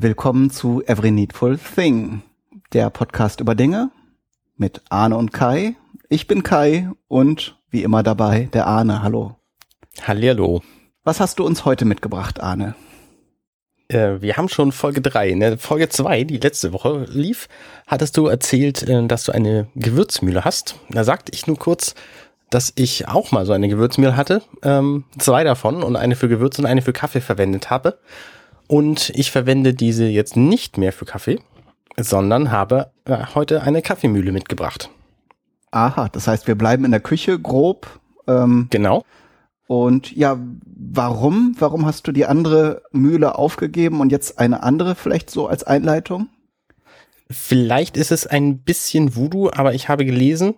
und willkommen zu Every Needful Thing, der Podcast über Dinge mit Arne und Kai. Ich bin Kai und wie immer dabei der Arne. Hallo. Hallihallo. Was hast du uns heute mitgebracht, Arne? Äh, wir haben schon Folge 3. In der Folge 2, die letzte Woche lief, hattest du erzählt, äh, dass du eine Gewürzmühle hast. Da sagte ich nur kurz, dass ich auch mal so eine Gewürzmühle hatte. Ähm, zwei davon und eine für Gewürz und eine für Kaffee verwendet habe. Und ich verwende diese jetzt nicht mehr für Kaffee, sondern habe äh, heute eine Kaffeemühle mitgebracht. Aha, das heißt, wir bleiben in der Küche grob. Ähm, genau. Und ja, warum? Warum hast du die andere Mühle aufgegeben und jetzt eine andere vielleicht so als Einleitung? Vielleicht ist es ein bisschen Voodoo, aber ich habe gelesen,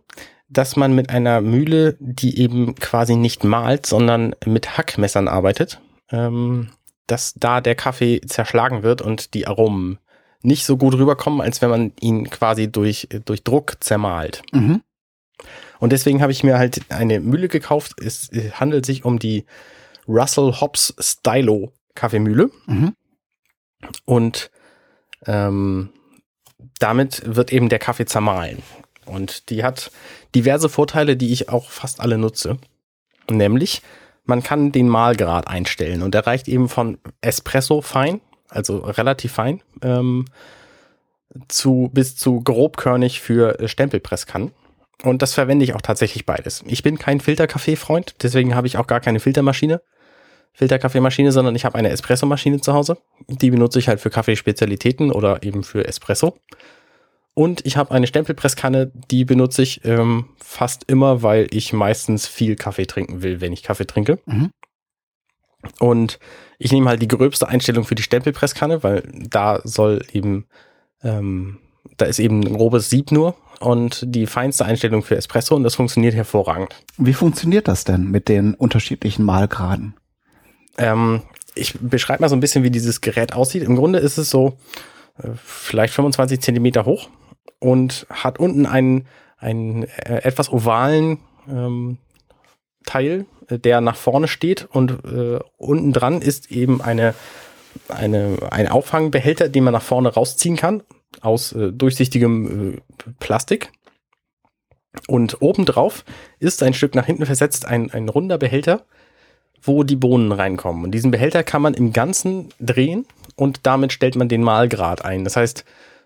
dass man mit einer Mühle, die eben quasi nicht malt, sondern mit Hackmessern arbeitet, ähm, dass da der Kaffee zerschlagen wird und die Aromen nicht so gut rüberkommen, als wenn man ihn quasi durch, durch Druck zermalt. Mhm. Und deswegen habe ich mir halt eine Mühle gekauft. Es handelt sich um die Russell Hobbs Stylo Kaffeemühle. Mhm. Und ähm, damit wird eben der Kaffee zermahlen. Und die hat diverse Vorteile, die ich auch fast alle nutze. Nämlich, man kann den Mahlgrad einstellen und der reicht eben von Espresso fein, also relativ fein, ähm, zu bis zu grobkörnig für Stempelpresskannen. Und das verwende ich auch tatsächlich beides. Ich bin kein Filterkaffee-Freund, deswegen habe ich auch gar keine Filtermaschine, Filterkaffeemaschine, sondern ich habe eine Espressomaschine zu Hause. Die benutze ich halt für Kaffeespezialitäten oder eben für Espresso. Und ich habe eine Stempelpresskanne, die benutze ich ähm, fast immer, weil ich meistens viel Kaffee trinken will, wenn ich Kaffee trinke. Mhm. Und ich nehme halt die gröbste Einstellung für die Stempelpresskanne, weil da soll eben, ähm, da ist eben ein grobes Sieb nur und die feinste Einstellung für Espresso und das funktioniert hervorragend. Wie funktioniert das denn mit den unterschiedlichen Mahlgraden? Ähm, ich beschreibe mal so ein bisschen, wie dieses Gerät aussieht. Im Grunde ist es so, äh, vielleicht 25 Zentimeter hoch und hat unten einen, einen äh, etwas ovalen ähm, Teil, äh, der nach vorne steht und äh, unten dran ist eben eine, eine, ein Auffangbehälter, den man nach vorne rausziehen kann aus äh, durchsichtigem äh, Plastik. Und obendrauf ist ein Stück nach hinten versetzt ein, ein runder Behälter, wo die Bohnen reinkommen. Und diesen Behälter kann man im Ganzen drehen und damit stellt man den Mahlgrad ein. Das heißt,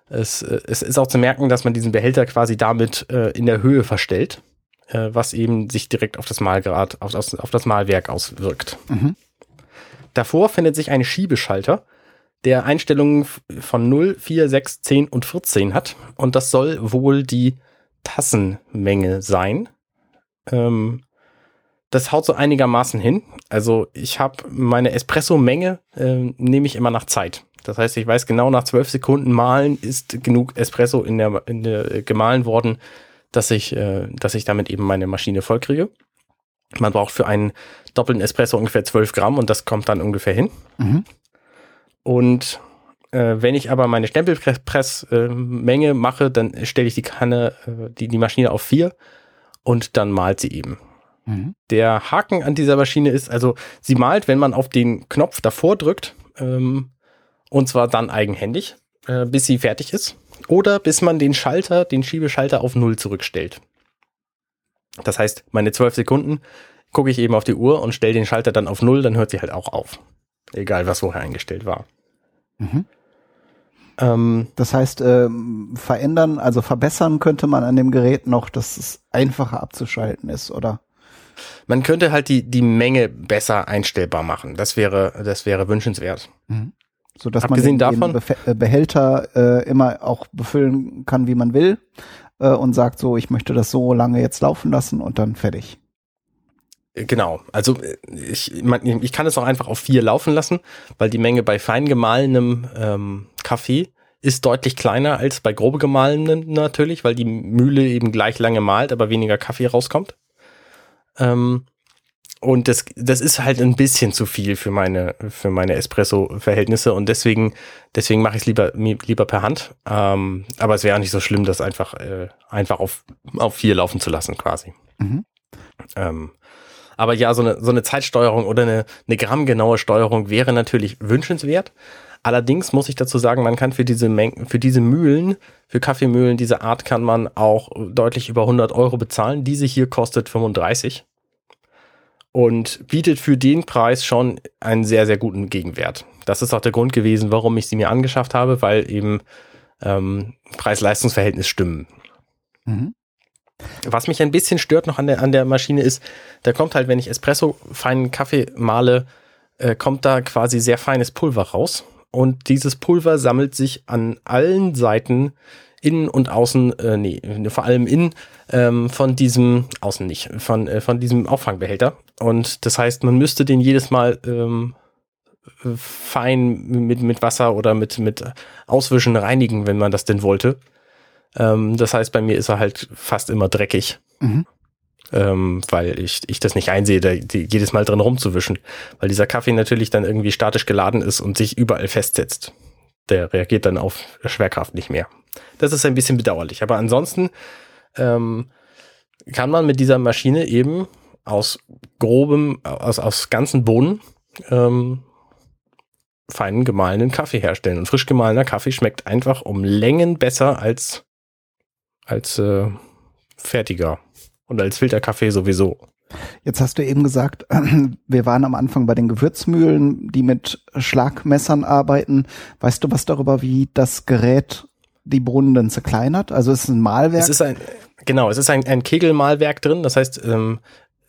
es, äh, es ist auch zu merken, dass man diesen Behälter quasi damit äh, in der Höhe verstellt, äh, was eben sich direkt auf das Mahlgrad, auf, auf, auf das Mahlwerk auswirkt. Mhm. Davor findet sich ein Schiebeschalter, der Einstellungen von 0, 4, 6, 10 und 14 hat. Und das soll wohl die Tassenmenge sein. Ähm, das haut so einigermaßen hin. Also ich habe meine Espresso-Menge, äh, nehme ich immer nach Zeit. Das heißt, ich weiß genau, nach zwölf Sekunden malen ist genug Espresso in der, in der äh, gemahlen worden, dass ich, äh, dass ich damit eben meine Maschine vollkriege. Man braucht für einen doppelten Espresso ungefähr 12 Gramm und das kommt dann ungefähr hin. Mhm. Und äh, wenn ich aber meine Stempelpressmenge äh, mache, dann stelle ich die Kanne, äh, die, die Maschine auf vier und dann malt sie eben. Mhm. Der Haken an dieser Maschine ist, also sie malt, wenn man auf den Knopf davor drückt, ähm, und zwar dann eigenhändig, äh, bis sie fertig ist. Oder bis man den Schalter, den Schiebeschalter auf Null zurückstellt. Das heißt, meine zwölf Sekunden gucke ich eben auf die Uhr und stelle den Schalter dann auf Null, dann hört sie halt auch auf. Egal, was vorher eingestellt war. Mhm. Ähm, das heißt, ähm, verändern, also verbessern könnte man an dem Gerät noch, dass es einfacher abzuschalten ist, oder? Man könnte halt die, die Menge besser einstellbar machen. Das wäre, das wäre wünschenswert. Mhm so dass man den, den äh, Behälter äh, immer auch befüllen kann, wie man will äh, und sagt so, ich möchte das so lange jetzt laufen lassen und dann fertig. Genau, also äh, ich, ich kann es auch einfach auf vier laufen lassen, weil die Menge bei fein gemahlenem ähm, Kaffee ist deutlich kleiner als bei grobe gemahlenem natürlich, weil die Mühle eben gleich lange malt, aber weniger Kaffee rauskommt. Ähm, und das, das ist halt ein bisschen zu viel für meine, für meine Espresso-Verhältnisse und deswegen, deswegen mache ich es lieber, lieber per Hand. Ähm, aber es wäre auch nicht so schlimm, das einfach, äh, einfach auf, auf vier laufen zu lassen, quasi. Mhm. Ähm, aber ja, so eine, so eine Zeitsteuerung oder eine, eine grammgenaue Steuerung wäre natürlich wünschenswert. Allerdings muss ich dazu sagen, man kann für diese Mengen, für diese Mühlen, für Kaffeemühlen dieser Art kann man auch deutlich über 100 Euro bezahlen. Diese hier kostet 35 und bietet für den Preis schon einen sehr, sehr guten Gegenwert. Das ist auch der Grund gewesen, warum ich sie mir angeschafft habe, weil eben ähm, Preis-Leistungs-Verhältnis stimmen. Mhm. Was mich ein bisschen stört noch an der, an der Maschine ist, da kommt halt, wenn ich Espresso feinen Kaffee male, äh, kommt da quasi sehr feines Pulver raus und dieses Pulver sammelt sich an allen Seiten innen und außen, äh, nee, vor allem innen ähm, von diesem, außen nicht, von, äh, von diesem Auffangbehälter. Und das heißt, man müsste den jedes Mal ähm, fein mit, mit Wasser oder mit, mit Auswischen reinigen, wenn man das denn wollte. Ähm, das heißt, bei mir ist er halt fast immer dreckig. Mhm ähm, weil ich, ich das nicht einsehe, da die, jedes Mal drin rumzuwischen, weil dieser Kaffee natürlich dann irgendwie statisch geladen ist und sich überall festsetzt. Der reagiert dann auf Schwerkraft nicht mehr. Das ist ein bisschen bedauerlich, aber ansonsten ähm, kann man mit dieser Maschine eben aus grobem, aus, aus ganzen Bohnen ähm, feinen gemahlenen Kaffee herstellen. Und frisch gemahlener Kaffee schmeckt einfach um Längen besser als, als äh, fertiger und als Filterkaffee sowieso. Jetzt hast du eben gesagt, wir waren am Anfang bei den Gewürzmühlen, die mit Schlagmessern arbeiten. Weißt du was darüber, wie das Gerät die Bohnen dann zerkleinert? Also es ist ein Malwerk? Es ist ein, genau, es ist ein, ein Kegelmalwerk drin. Das heißt, ähm,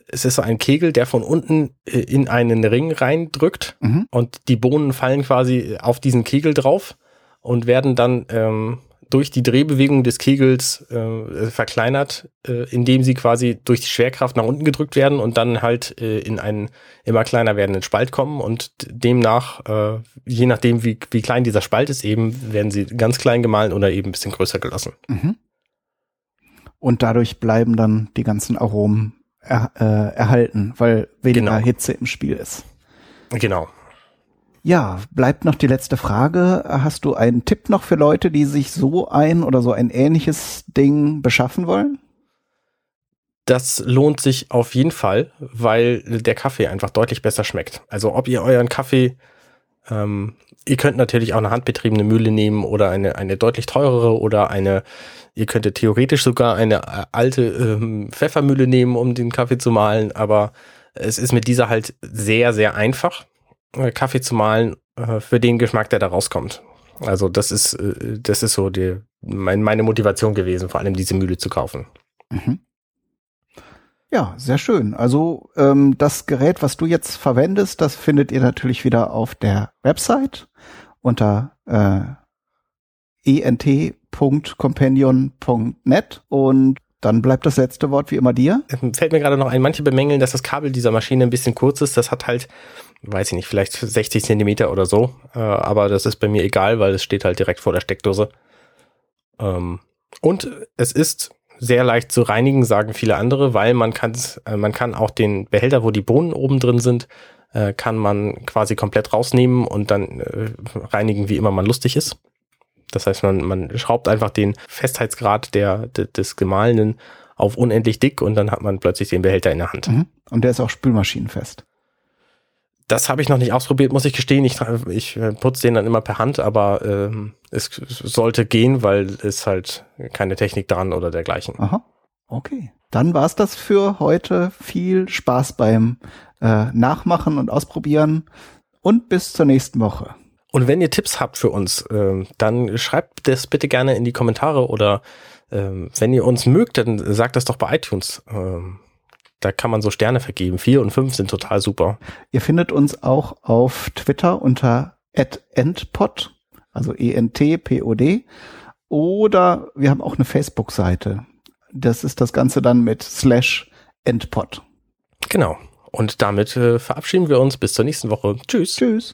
es ist so ein Kegel, der von unten äh, in einen Ring reindrückt mhm. und die Bohnen fallen quasi auf diesen Kegel drauf und werden dann ähm, durch die Drehbewegung des Kegels äh, verkleinert, äh, indem sie quasi durch die Schwerkraft nach unten gedrückt werden und dann halt äh, in einen immer kleiner werdenden Spalt kommen und demnach, äh, je nachdem wie, wie klein dieser Spalt ist, eben werden sie ganz klein gemahlen oder eben ein bisschen größer gelassen. Mhm. Und dadurch bleiben dann die ganzen Aromen er, äh, erhalten, weil weniger genau. Hitze im Spiel ist. Genau. Ja, bleibt noch die letzte Frage. Hast du einen Tipp noch für Leute, die sich so ein oder so ein ähnliches Ding beschaffen wollen? Das lohnt sich auf jeden Fall, weil der Kaffee einfach deutlich besser schmeckt. Also ob ihr euren Kaffee, ähm, ihr könnt natürlich auch eine handbetriebene Mühle nehmen oder eine, eine deutlich teurere oder eine, ihr könntet theoretisch sogar eine äh, alte ähm, Pfeffermühle nehmen, um den Kaffee zu mahlen, aber es ist mit dieser halt sehr, sehr einfach Kaffee zu mahlen äh, für den Geschmack, der da rauskommt. Also das ist, äh, das ist so die, mein, meine Motivation gewesen, vor allem diese Mühle zu kaufen. Mhm. Ja, sehr schön. Also ähm, das Gerät, was du jetzt verwendest, das findet ihr natürlich wieder auf der Website unter äh, ent.companion.net und dann bleibt das letzte Wort wie immer dir. Ähm, fällt mir gerade noch ein, manche bemängeln, dass das Kabel dieser Maschine ein bisschen kurz ist. Das hat halt, weiß ich nicht, vielleicht 60 Zentimeter oder so. Äh, aber das ist bei mir egal, weil es steht halt direkt vor der Steckdose. Ähm, und es ist sehr leicht zu reinigen, sagen viele andere, weil man kann, äh, man kann auch den Behälter, wo die Bohnen oben drin sind, äh, kann man quasi komplett rausnehmen und dann reinigen, wie immer man lustig ist. Das heißt, man, man schraubt einfach den Festheitsgrad der, de, des Gemahlenen auf unendlich dick und dann hat man plötzlich den Behälter in der Hand. Mhm. Und der ist auch spülmaschinenfest. Das habe ich noch nicht ausprobiert, muss ich gestehen. Ich, ich äh, putze den dann immer per Hand, aber ähm, es sollte gehen, weil es halt keine Technik dran oder dergleichen. Aha. Okay. Dann war's das für heute. Viel Spaß beim äh, Nachmachen und Ausprobieren und bis zur nächsten Woche. Und wenn ihr Tipps habt für uns, äh, dann schreibt das bitte gerne in die Kommentare oder äh, wenn ihr uns mögt, dann sagt das doch bei iTunes. Äh, da kann man so Sterne vergeben. Vier und fünf sind total super. Ihr findet uns auch auf Twitter unter @endpod, also E N T P O D, oder wir haben auch eine Facebook-Seite. Das ist das Ganze dann mit slash endpod. Genau. Und damit äh, verabschieden wir uns bis zur nächsten Woche. Tschüss. Tschüss.